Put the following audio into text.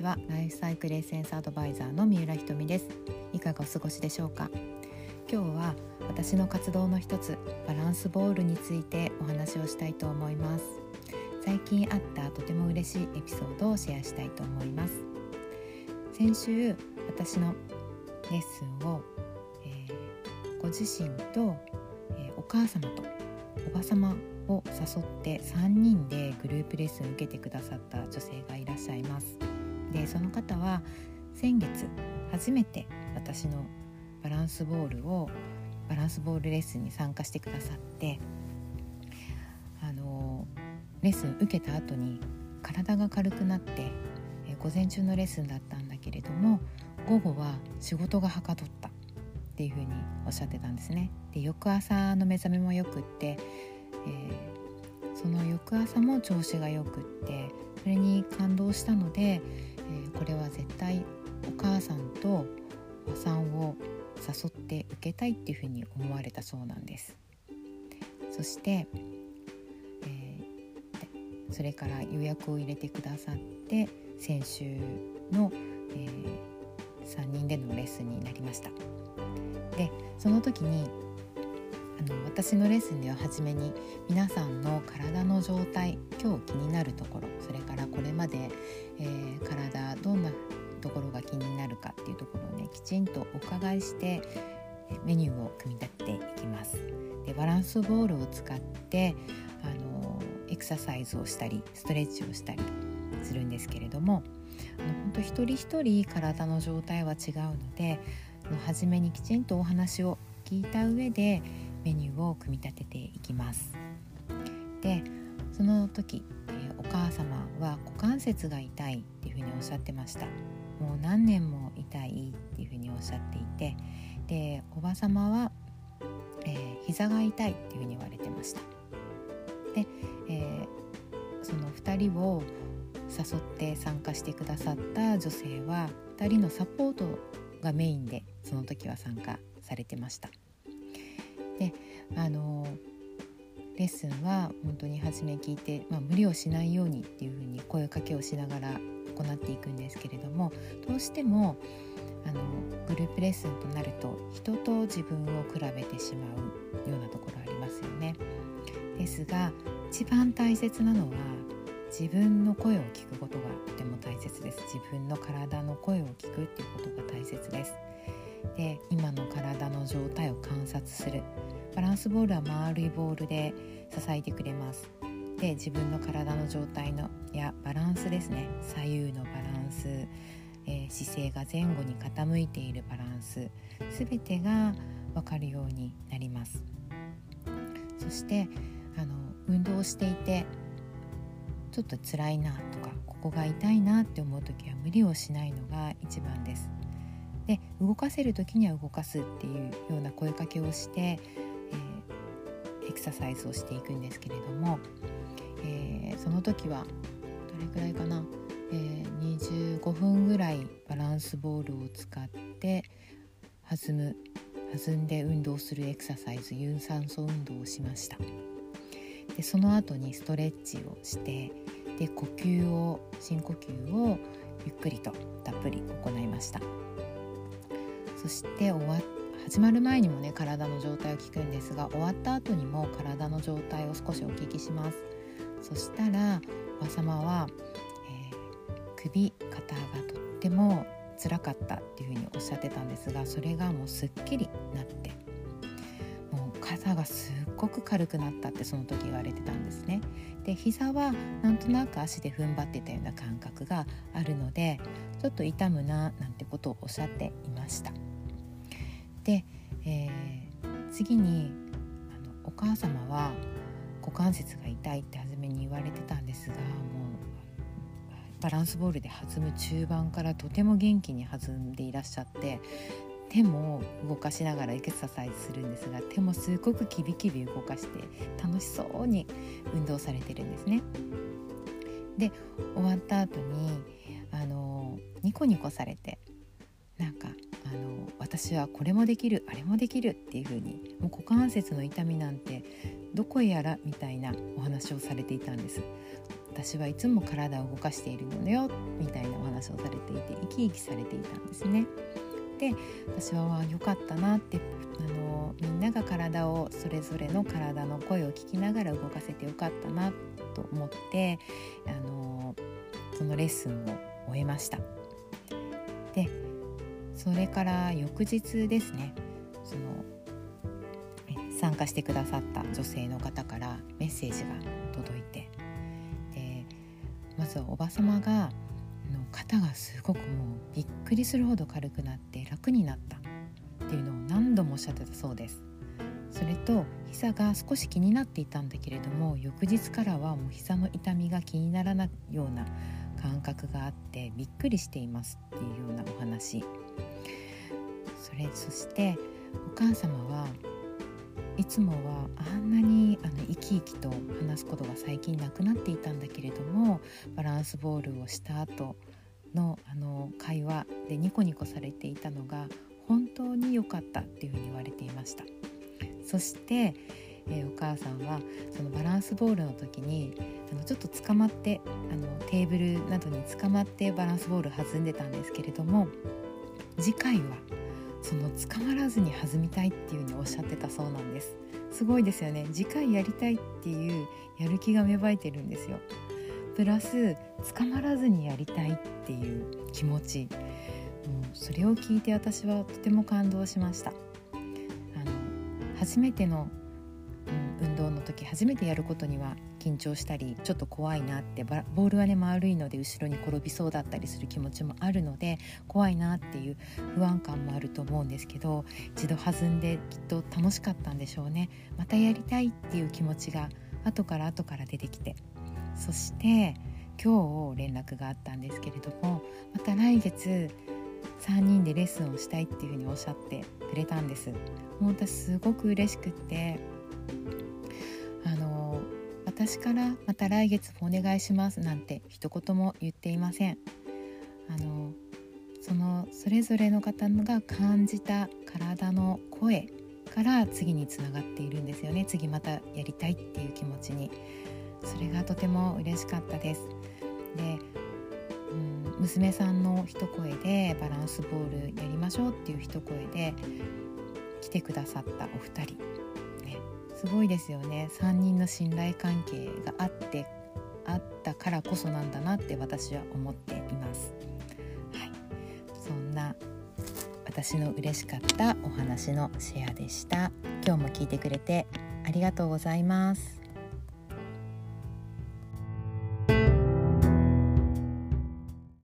ちは。ライフサイクルエッセンスアドバイザーの三浦ひとみです。いかがお過ごしでしょうか？今日は私の活動の一つバランスボールについてお話をしたいと思います。最近あったとても嬉しいエピソードをシェアしたいと思います。先週私のレッスンを、えー、ご自身と、えー、お母様とおば様を誘って3人でグループレッスンを受けてくださった女性がいらっしゃいます。でその方は先月初めて私のバランスボールをバランスボールレッスンに参加してくださってあのレッスン受けた後に体が軽くなって午前中のレッスンだったんだけれども午後は仕事がはかどったっていうふうにおっしゃってたんですね。で翌朝の目覚めもよくってえー、その翌朝も調子がよくってそれに感動したので、これは絶対お母さんとおばさんを誘って受けたいっていうふうに思われたそうなんです。そして、えー、それから予約を入れてくださって先週の、え3人でのレッスンになりました。でその時にあの私のレッスンでは初めに皆さんの体の状態今日気になるところそれからこれまで、えー、体どんなところが気になるかっていうところをねきちんとお伺いしてメニューを組み立てていきます。でバランスボールを使ってあのエクササイズをしたりストレッチをしたりするんですけれども本当一人一人体の状態は違うので初めにきちんとお話を聞いた上でメニューを組み立てていきます。でその時、え、お母様は股関節が痛いっていうふうにおっしゃってました。もう何年も痛いっていうふうにおっしゃっていてでおば様は、えー、膝が痛いっていうふうに言われてました。で、えー、その2人を誘って参加してくださった女性は2人のサポートがメインでその時は参加されてました。あのレッスンは本当に初め聞いて、まあ、無理をしないようにっていうふうに声かけをしながら行っていくんですけれどもどうしてもあのグループレッスンとなると人と自分を比べてしまうようなところありますよね。ですが一番大切なのは自分の声を聞くことがとても大切です。自分の体の声を聞くっていうことが大切です。で今の体の状態を観察する。バランスボールは丸いボールで支えてくれます。で自分の体の状態のやバランスですね。左右のバランス、えー、姿勢が前後に傾いているバランス。全てが分かるようになります。そしてあの運動していてちょっと辛いなとかここが痛いなって思う時は無理をしないのが一番です。で動かせる時には動かすっていうような声かけをして、エクササイズをしていくんですけれども、えー、その時はどれくらいかな、えー、25分ぐらいバランスボールを使って弾む弾んで運動するエクササイズ有酸素運動をしましたでその後にストレッチをしてで呼吸を深呼吸をゆっくりとたっぷり行いました。そして終わ始まる前にもね体の状態を聞くんですが終わった後にも体の状態を少しお聞きします。そしたらおば様は、えー、首肩がとっても辛かったっていうふうにおっしゃってたんですがそれがもうすっきりなってもう肩がすっごく軽くなったってその時言われてたんですね。で膝はなんとなく足で踏ん張ってたような感覚があるのでちょっと痛むななんてことをおっしゃっていました。で、えー、次にあのお母様は股関節が痛いって初めに言われてたんですがもうバランスボールで弾む中盤からとても元気に弾んでいらっしゃって手も動かしながらエクササイズするんですが手もすごくキビキビ動かして楽しそうに運動されてるんですね。で終わった後にあのニコニコされてなんかあの私はこれもできるあれもできるっていう風にもう股関節の痛みなんてどこへやらみたいなお話をされていたんです。私はいつも体を動かしているのよみたいなお話をされていて生き生きされていたんですね。で私は良かったなってあのみんなが体をそれぞれの体の声を聞きながら動かせてよかったなと思ってあのそのレッスンを終えました。それから翌日ですね。その参加してくださった女性の方からメッセージが届いて。でまずはおば様がの肩がすごくもうびっくりするほど軽くなって楽になった。っていうのを何度もおっしゃってたそうです。それと膝が少し気になっていたんだけれども翌日からはもう膝の痛みが気にならないような感覚があってびっくりしていますっていうようなお話。それそしてお母様はいつもはあんなにあの生き生きと話すことが最近なくなっていたんだけれどもバランスボールをした後のあの会話でニコニコされていたのが本当に良かったっていうふうに言われていました。そして、えー、お母さんはそのバランスボールの時にあのちょっと捕まってあのテーブルなどに捕まってバランスボール弾んでたんですけれども次回はその捕まらずに弾みたいっていうふうにおっしゃってたそうなんです。すごいですよね。次回やりたいっていうやる気が芽生えてるんですよ。プラス捕まらずにやりたいっていう気持ち。もうそれを聞いて私はとても感動しました。あの初めての、運動の時初めてやることには緊張したりちょっと怖いなってボールはね丸いので後ろに転びそうだったりする気持ちもあるので怖いなっていう不安感もあると思うんですけど一度弾んできっと楽しかったんでしょうね。またやりたいっていう気持ちが後から後から出てきて。そして今日連絡があったんですけれどもまた来月3人でレッスンをしたいっていうふうにおっしゃってくれたんです。もう私すごく嬉しくってあの私からまた来月お願いしますなんて一言も言っていません。あのそのそれぞれの方が感じた体の声から次につながっているんですよね。次またやりたいっていう気持ちに。それがとても嬉しかったです。でうん娘さんの一声でバランスボールやりましょうっていう一声で来てくださったお二人、すごいですよね3人の信頼関係があってあったからこそなんだなって私は思っています。はい、そんな私の嬉しかったお話のシェアでした。今日も聞いてくれてありがとうございます。